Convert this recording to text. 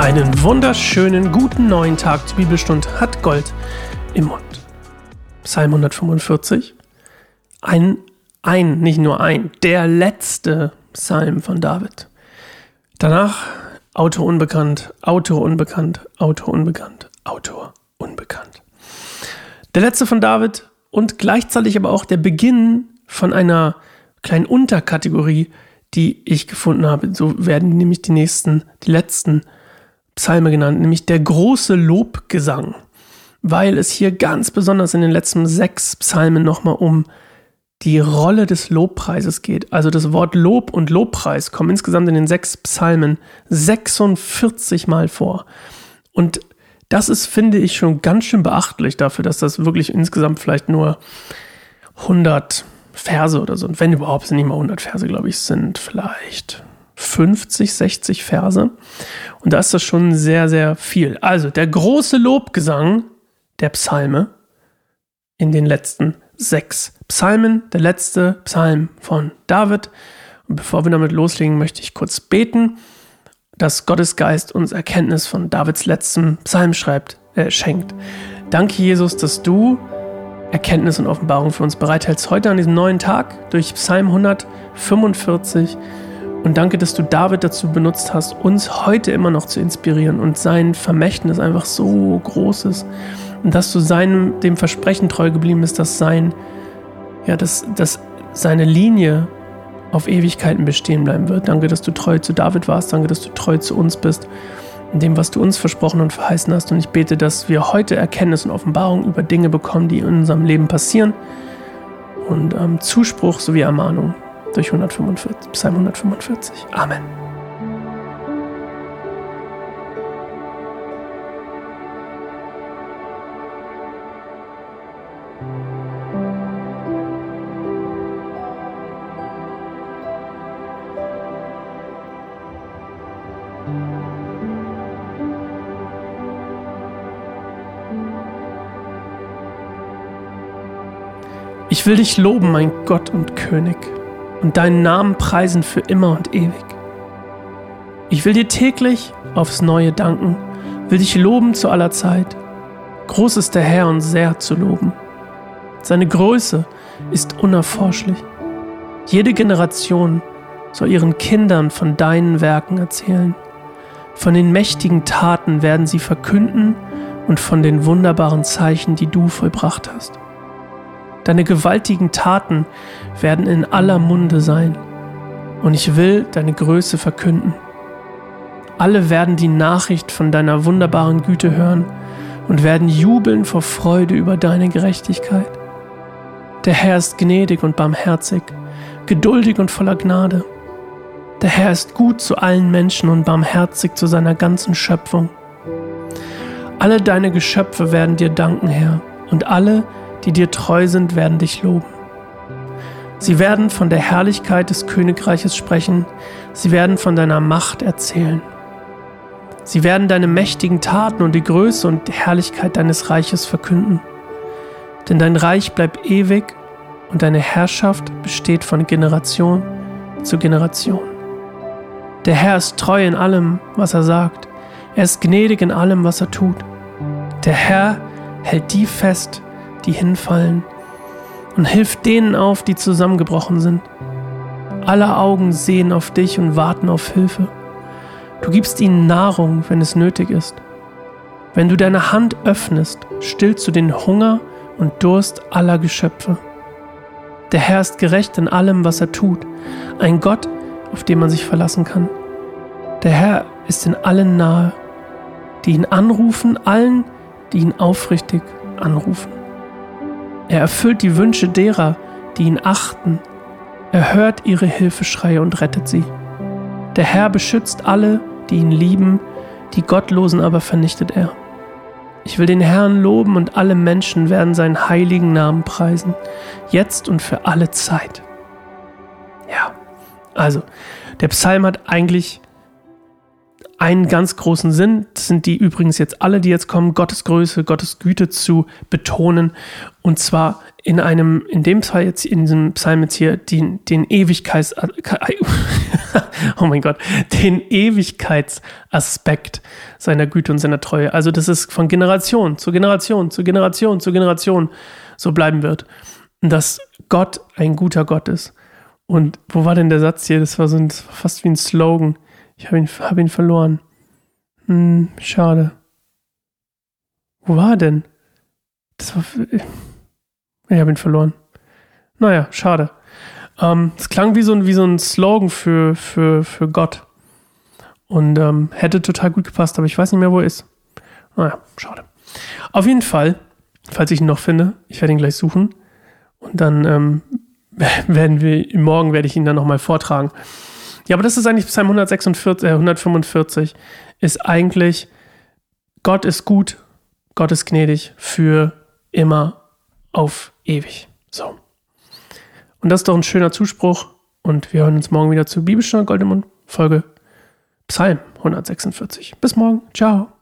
Einen wunderschönen guten neuen Tag zur Bibelstund hat Gold im Mund. Psalm 145. Ein, ein, nicht nur ein, der letzte Psalm von David. Danach Autor unbekannt, Autor unbekannt, Autor unbekannt, Autor unbekannt. Der letzte von David und gleichzeitig aber auch der Beginn von einer kleinen Unterkategorie, die ich gefunden habe. So werden nämlich die nächsten, die letzten Psalme genannt, nämlich der große Lobgesang, weil es hier ganz besonders in den letzten sechs Psalmen nochmal um die Rolle des Lobpreises geht. Also das Wort Lob und Lobpreis kommen insgesamt in den sechs Psalmen 46 Mal vor. Und das ist, finde ich, schon ganz schön beachtlich dafür, dass das wirklich insgesamt vielleicht nur 100 Verse oder so, und wenn überhaupt, sind nicht mal 100 Verse, glaube ich, sind vielleicht 50, 60 Verse. Und da ist das schon sehr, sehr viel. Also der große Lobgesang der Psalme in den letzten sechs Psalmen, der letzte Psalm von David. Und bevor wir damit loslegen, möchte ich kurz beten, dass Gottes Geist uns Erkenntnis von Davids letzten Psalm schreibt, äh, schenkt. Danke, Jesus, dass du Erkenntnis und Offenbarung für uns bereithältst heute an diesem neuen Tag durch Psalm 145 und danke, dass du David dazu benutzt hast, uns heute immer noch zu inspirieren und sein Vermächtnis einfach so groß ist. Und dass du seinem, dem Versprechen treu geblieben bist, dass sein, ja, dass, dass seine Linie auf Ewigkeiten bestehen bleiben wird. Danke, dass du treu zu David warst. Danke, dass du treu zu uns bist. In dem, was du uns versprochen und verheißen hast. Und ich bete, dass wir heute Erkenntnis und Offenbarung über Dinge bekommen, die in unserem Leben passieren. Und ähm, Zuspruch sowie Ermahnung durch 145, Psalm 145. Amen. Ich will dich loben, mein Gott und König und deinen Namen preisen für immer und ewig. Ich will dir täglich aufs Neue danken, will dich loben zu aller Zeit. Groß ist der Herr und sehr zu loben. Seine Größe ist unerforschlich. Jede Generation soll ihren Kindern von deinen Werken erzählen. Von den mächtigen Taten werden sie verkünden und von den wunderbaren Zeichen, die du vollbracht hast. Deine gewaltigen Taten werden in aller Munde sein, und ich will deine Größe verkünden. Alle werden die Nachricht von deiner wunderbaren Güte hören und werden jubeln vor Freude über deine Gerechtigkeit. Der Herr ist gnädig und barmherzig, geduldig und voller Gnade. Der Herr ist gut zu allen Menschen und barmherzig zu seiner ganzen Schöpfung. Alle deine Geschöpfe werden dir danken, Herr, und alle, die dir treu sind, werden dich loben. Sie werden von der Herrlichkeit des Königreiches sprechen, sie werden von deiner Macht erzählen. Sie werden deine mächtigen Taten und die Größe und die Herrlichkeit deines Reiches verkünden. Denn dein Reich bleibt ewig und deine Herrschaft besteht von Generation zu Generation. Der Herr ist treu in allem, was er sagt. Er ist gnädig in allem, was er tut. Der Herr hält die fest, die hinfallen, und hilf denen auf, die zusammengebrochen sind. Alle Augen sehen auf dich und warten auf Hilfe. Du gibst ihnen Nahrung, wenn es nötig ist. Wenn du deine Hand öffnest, stillst du den Hunger und Durst aller Geschöpfe. Der Herr ist gerecht in allem, was er tut, ein Gott, auf den man sich verlassen kann. Der Herr ist in allen nahe, die ihn anrufen, allen, die ihn aufrichtig anrufen. Er erfüllt die Wünsche derer, die ihn achten. Er hört ihre Hilfeschreie und rettet sie. Der Herr beschützt alle, die ihn lieben, die Gottlosen aber vernichtet er. Ich will den Herrn loben und alle Menschen werden seinen heiligen Namen preisen, jetzt und für alle Zeit. Ja, also, der Psalm hat eigentlich einen ganz großen Sinn. Das sind die übrigens jetzt alle, die jetzt kommen, Gottes Größe, Gottes Güte zu betonen. Und zwar in einem, in dem Fall jetzt, in diesem Psalm jetzt hier, den, den Ewigkeits, oh mein Gott, den Ewigkeitsaspekt seiner Güte und seiner Treue. Also, dass es von Generation zu Generation zu Generation zu Generation so bleiben wird. Und dass Gott ein guter Gott ist. Und wo war denn der Satz hier? Das war so ein, das war fast wie ein Slogan. Ich habe ihn, hab ihn verloren. Hm, schade. Wo war er denn? Das war. Ich habe ihn verloren. Naja, schade. Ähm, es klang wie so ein, wie so ein Slogan für, für, für Gott. Und ähm, hätte total gut gepasst, aber ich weiß nicht mehr, wo er ist. Naja, schade. Auf jeden Fall, falls ich ihn noch finde, ich werde ihn gleich suchen. Und dann ähm, werden wir, morgen werde ich ihn dann nochmal vortragen. Ja, aber das ist eigentlich Psalm 146, äh, 145, ist eigentlich, Gott ist gut, Gott ist gnädig für immer auf ewig. So. Und das ist doch ein schöner Zuspruch. Und wir hören uns morgen wieder zu Bibelstunde Goldemund, Folge Psalm 146. Bis morgen. Ciao.